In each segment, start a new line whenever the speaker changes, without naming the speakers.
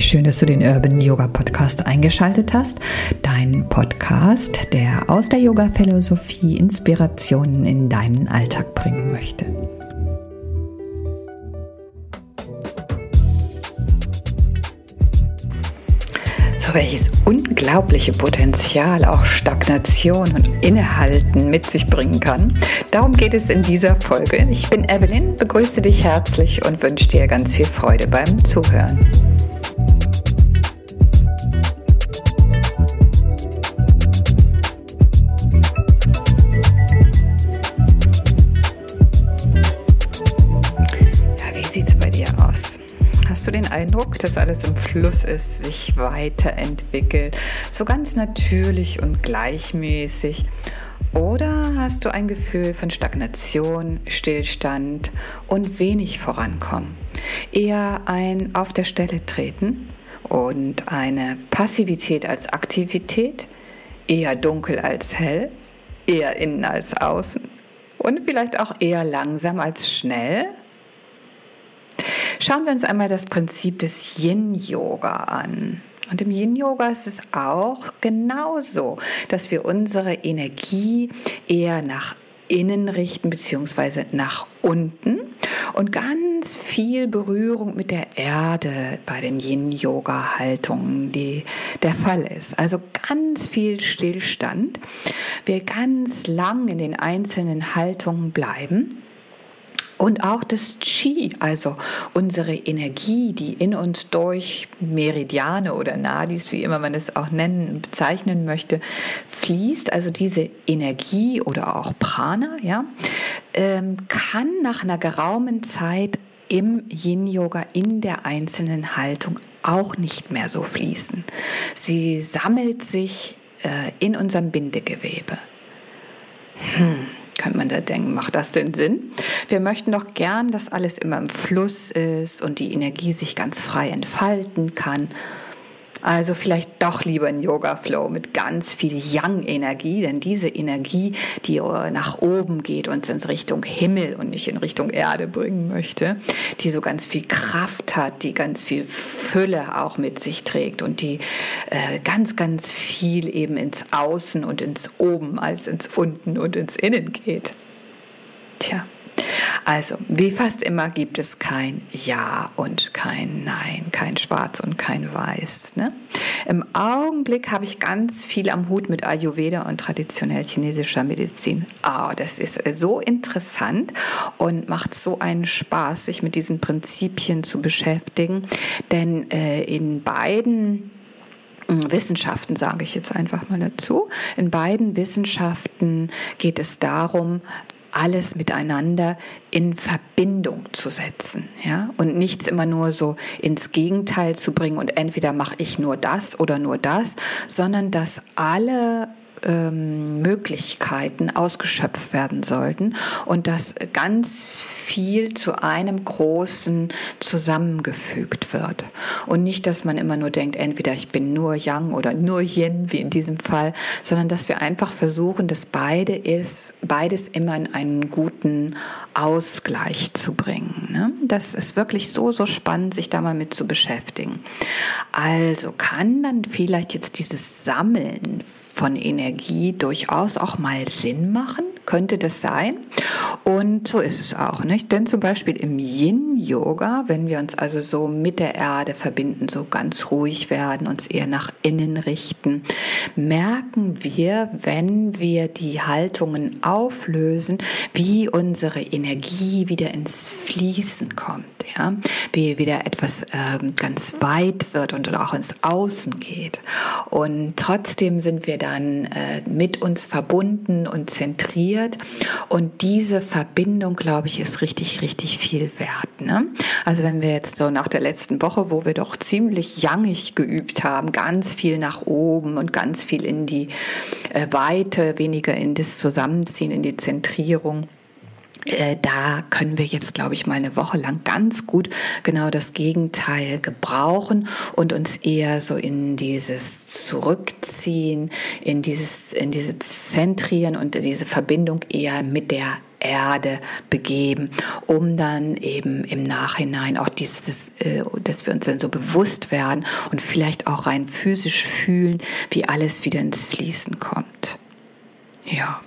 Wie schön, dass du den Urban Yoga Podcast eingeschaltet hast. Dein Podcast, der aus der Yoga-Philosophie Inspirationen in deinen Alltag bringen möchte. So welches unglaubliche Potenzial auch Stagnation und Innehalten mit sich bringen kann. Darum geht es in dieser Folge. Ich bin Evelyn, begrüße dich herzlich und wünsche dir ganz viel Freude beim Zuhören. Eindruck, dass alles im Fluss ist, sich weiterentwickelt, so ganz natürlich und gleichmäßig? Oder hast du ein Gefühl von Stagnation, Stillstand und wenig Vorankommen? Eher ein Auf der Stelle treten und eine Passivität als Aktivität? Eher dunkel als hell? Eher innen als außen? Und vielleicht auch eher langsam als schnell? Schauen wir uns einmal das Prinzip des Yin-Yoga an. Und im Yin-Yoga ist es auch genauso, dass wir unsere Energie eher nach innen richten beziehungsweise nach unten und ganz viel Berührung mit der Erde bei den Yin-Yoga-Haltungen, die der Fall ist. Also ganz viel Stillstand. Wir ganz lang in den einzelnen Haltungen bleiben und auch das Qi, also unsere Energie, die in uns durch Meridiane oder Nadis, wie immer man es auch nennen, bezeichnen möchte, fließt. Also diese Energie oder auch Prana, ja, ähm, kann nach einer geraumen Zeit im Yin-Yoga in der einzelnen Haltung auch nicht mehr so fließen. Sie sammelt sich äh, in unserem Bindegewebe. Hm kann man da denken, macht das denn Sinn? Wir möchten doch gern, dass alles immer im Fluss ist und die Energie sich ganz frei entfalten kann. Also vielleicht doch lieber ein Yoga Flow mit ganz viel Yang Energie, denn diese Energie, die nach oben geht und in Richtung Himmel und nicht in Richtung Erde bringen möchte, die so ganz viel Kraft hat, die ganz viel Fülle auch mit sich trägt und die äh, ganz, ganz viel eben ins Außen und ins Oben als ins Unten und ins Innen geht. Also, wie fast immer gibt es kein Ja und kein Nein, kein Schwarz und kein Weiß. Ne? Im Augenblick habe ich ganz viel am Hut mit Ayurveda und traditionell chinesischer Medizin. Oh, das ist so interessant und macht so einen Spaß, sich mit diesen Prinzipien zu beschäftigen, denn äh, in beiden hm, Wissenschaften sage ich jetzt einfach mal dazu. In beiden Wissenschaften geht es darum, alles miteinander in Verbindung zu setzen, ja, und nichts immer nur so ins Gegenteil zu bringen und entweder mache ich nur das oder nur das, sondern dass alle ähm, Möglichkeiten ausgeschöpft werden sollten und dass ganz viel zu einem großen zusammengefügt wird. Und nicht, dass man immer nur denkt, entweder ich bin nur Yang oder nur Yin, wie in diesem Fall, sondern dass wir einfach versuchen, dass beide ist, beides immer in einen guten Ausgleich zu bringen. Ne? Das ist wirklich so, so spannend, sich da mal mit zu beschäftigen. Also kann dann vielleicht jetzt dieses Sammeln von Energie durchaus auch mal Sinn machen? Könnte das sein? Und so ist es auch, nicht? Denn zum Beispiel im Yin-Yoga, wenn wir uns also so mit der Erde verbinden, so ganz ruhig werden, uns eher nach innen richten, merken wir, wenn wir die Haltungen auflösen, wie unsere Energie wieder ins Fließen kommt, ja? Wie wieder etwas ähm, ganz weit wird und auch ins Außen geht. Und trotzdem sind wir dann äh, mit uns verbunden und zentriert passiert. Und diese Verbindung, glaube ich, ist richtig, richtig viel wert. Ne? Also wenn wir jetzt so nach der letzten Woche, wo wir doch ziemlich jangig geübt haben, ganz viel nach oben und ganz viel in die äh, Weite, weniger in das Zusammenziehen, in die Zentrierung äh, da können wir jetzt, glaube ich, mal eine Woche lang ganz gut genau das Gegenteil gebrauchen und uns eher so in dieses Zurückziehen, in dieses, in diese Zentrieren und diese Verbindung eher mit der Erde begeben, um dann eben im Nachhinein auch dieses, äh, dass wir uns dann so bewusst werden und vielleicht auch rein physisch fühlen, wie alles wieder ins Fließen kommt. Ja,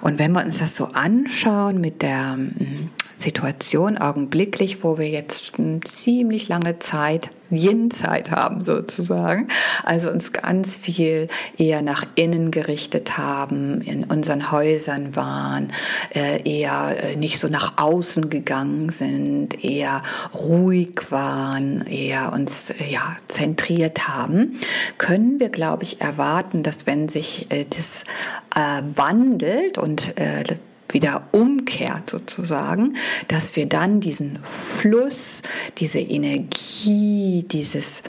und wenn wir uns das so anschauen mit der hm, Situation augenblicklich, wo wir jetzt ziemlich lange Zeit, Yin-Zeit haben sozusagen, also uns ganz viel eher nach innen gerichtet haben, in unseren Häusern waren, äh, eher äh, nicht so nach außen gegangen sind, eher ruhig waren, eher uns äh, ja zentriert haben, können wir, glaube ich, erwarten, dass wenn sich das wandelt und wieder umkehrt sozusagen, dass wir dann diesen Fluss, diese Energie, dieses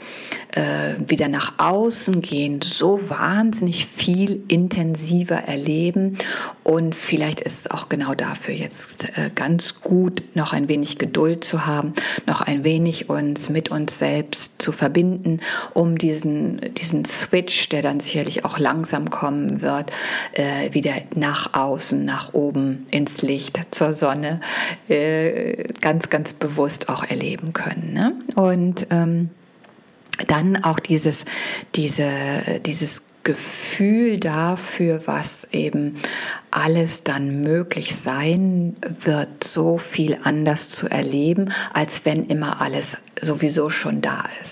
äh, wieder nach außen gehen, so wahnsinnig viel intensiver erleben. Und vielleicht ist es auch genau dafür jetzt äh, ganz gut, noch ein wenig Geduld zu haben, noch ein wenig uns mit uns selbst zu verbinden, um diesen, diesen Switch, der dann sicherlich auch langsam kommen wird, äh, wieder nach außen, nach oben ins Licht, zur Sonne, äh, ganz, ganz bewusst auch erleben können. Ne? Und ähm, dann auch dieses, diese, dieses Gefühl dafür, was eben alles dann möglich sein wird, so viel anders zu erleben, als wenn immer alles sowieso schon da ist.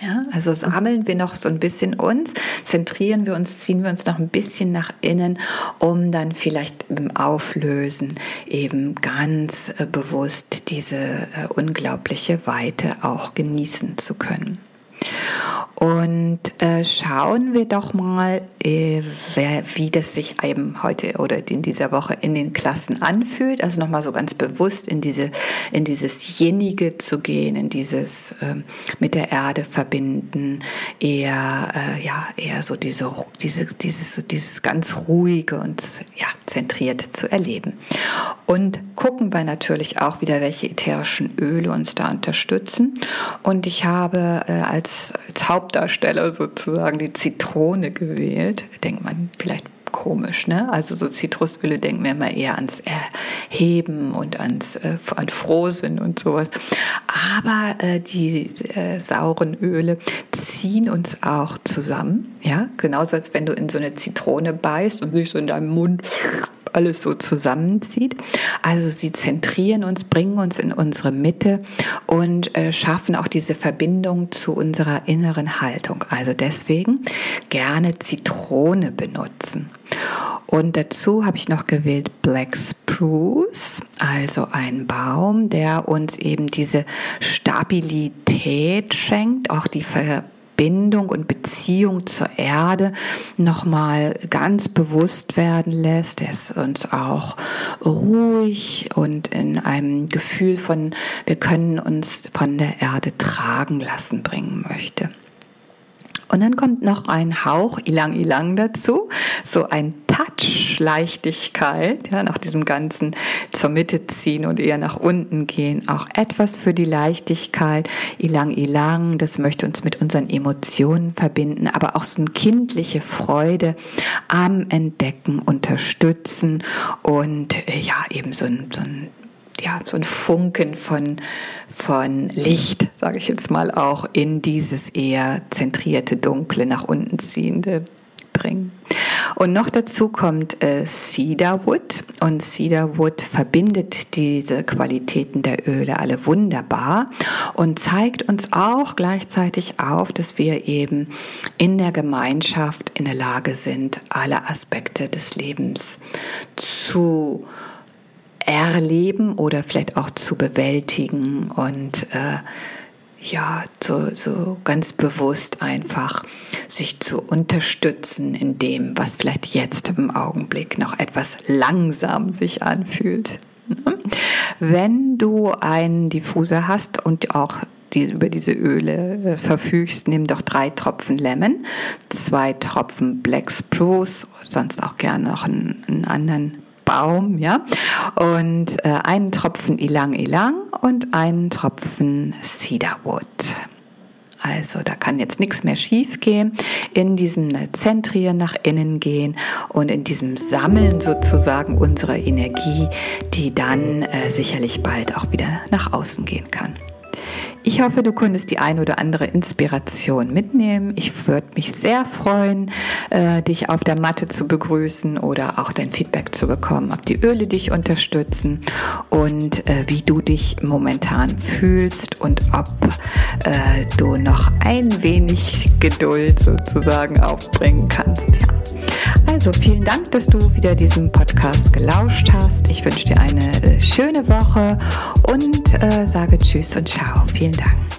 Ja, also sammeln wir noch so ein bisschen uns, zentrieren wir uns, ziehen wir uns noch ein bisschen nach innen, um dann vielleicht im Auflösen eben ganz äh, bewusst diese äh, unglaubliche Weite auch genießen zu können. Und äh, schauen wir doch mal, äh, wer, wie das sich eben heute oder in dieser Woche in den Klassen anfühlt. Also nochmal so ganz bewusst in diese, in dieses Jenige zu gehen, in dieses äh, mit der Erde verbinden, eher, äh, ja, eher so diese, diese, dieses, so dieses ganz ruhige und ja, zentrierte zu erleben. Und gucken wir natürlich auch wieder, welche ätherischen Öle uns da unterstützen. Und ich habe äh, als, als Hauptdarsteller sozusagen die Zitrone gewählt. denkt man vielleicht komisch, ne? Also so Zitrusöle denken wir immer eher ans Erheben und ans äh, an Frohsinn und sowas. Aber äh, die äh, sauren Öle ziehen uns auch zusammen, ja? Genauso als wenn du in so eine Zitrone beißt und sich so in deinem Mund alles so zusammenzieht. Also sie zentrieren uns, bringen uns in unsere Mitte und äh, schaffen auch diese Verbindung zu unserer inneren Haltung. Also deswegen gerne Zitrone benutzen. Und dazu habe ich noch gewählt Black Spruce, also ein Baum, der uns eben diese Stabilität schenkt, auch die Ver Verbindung und Beziehung zur Erde nochmal ganz bewusst werden lässt, es uns auch ruhig und in einem Gefühl von, wir können uns von der Erde tragen lassen bringen möchte. Und dann kommt noch ein Hauch Ilang Ilang dazu, so ein Touch Leichtigkeit, ja, nach diesem ganzen zur Mitte ziehen und eher nach unten gehen, auch etwas für die Leichtigkeit. Ilang Ilang, das möchte uns mit unseren Emotionen verbinden, aber auch so eine kindliche Freude am Entdecken, unterstützen und äh, ja, eben so ein, so ein ja, so ein Funken von, von Licht, sage ich jetzt mal auch, in dieses eher zentrierte, dunkle, nach unten ziehende bringen. Und noch dazu kommt äh, Cedarwood und Cedarwood verbindet diese Qualitäten der Öle alle wunderbar und zeigt uns auch gleichzeitig auf, dass wir eben in der Gemeinschaft in der Lage sind, alle Aspekte des Lebens zu erleben oder vielleicht auch zu bewältigen. Und äh, ja, so, so ganz bewusst einfach sich zu unterstützen in dem, was vielleicht jetzt im Augenblick noch etwas langsam sich anfühlt. Wenn du einen Diffuser hast und auch die, über diese Öle äh, verfügst, nimm doch drei Tropfen Lemon, zwei Tropfen Black Spruce, sonst auch gerne noch einen, einen anderen Baum, ja, und äh, einen Tropfen Ilang Ilang und einen Tropfen Cedarwood. Also da kann jetzt nichts mehr schief gehen. In diesem Zentrieren nach innen gehen und in diesem Sammeln sozusagen unserer Energie, die dann äh, sicherlich bald auch wieder nach außen gehen kann. Ich hoffe, du konntest die ein oder andere Inspiration mitnehmen. Ich würde mich sehr freuen, äh, dich auf der Matte zu begrüßen oder auch dein Feedback zu bekommen, ob die Öle dich unterstützen und äh, wie du dich momentan fühlst und ob äh, du noch ein wenig Geduld sozusagen aufbringen kannst. Ja. Also vielen Dank, dass du wieder diesem Podcast gelauscht hast. Ich wünsche dir eine schöne Woche und sage Tschüss und Ciao. Vielen Dank.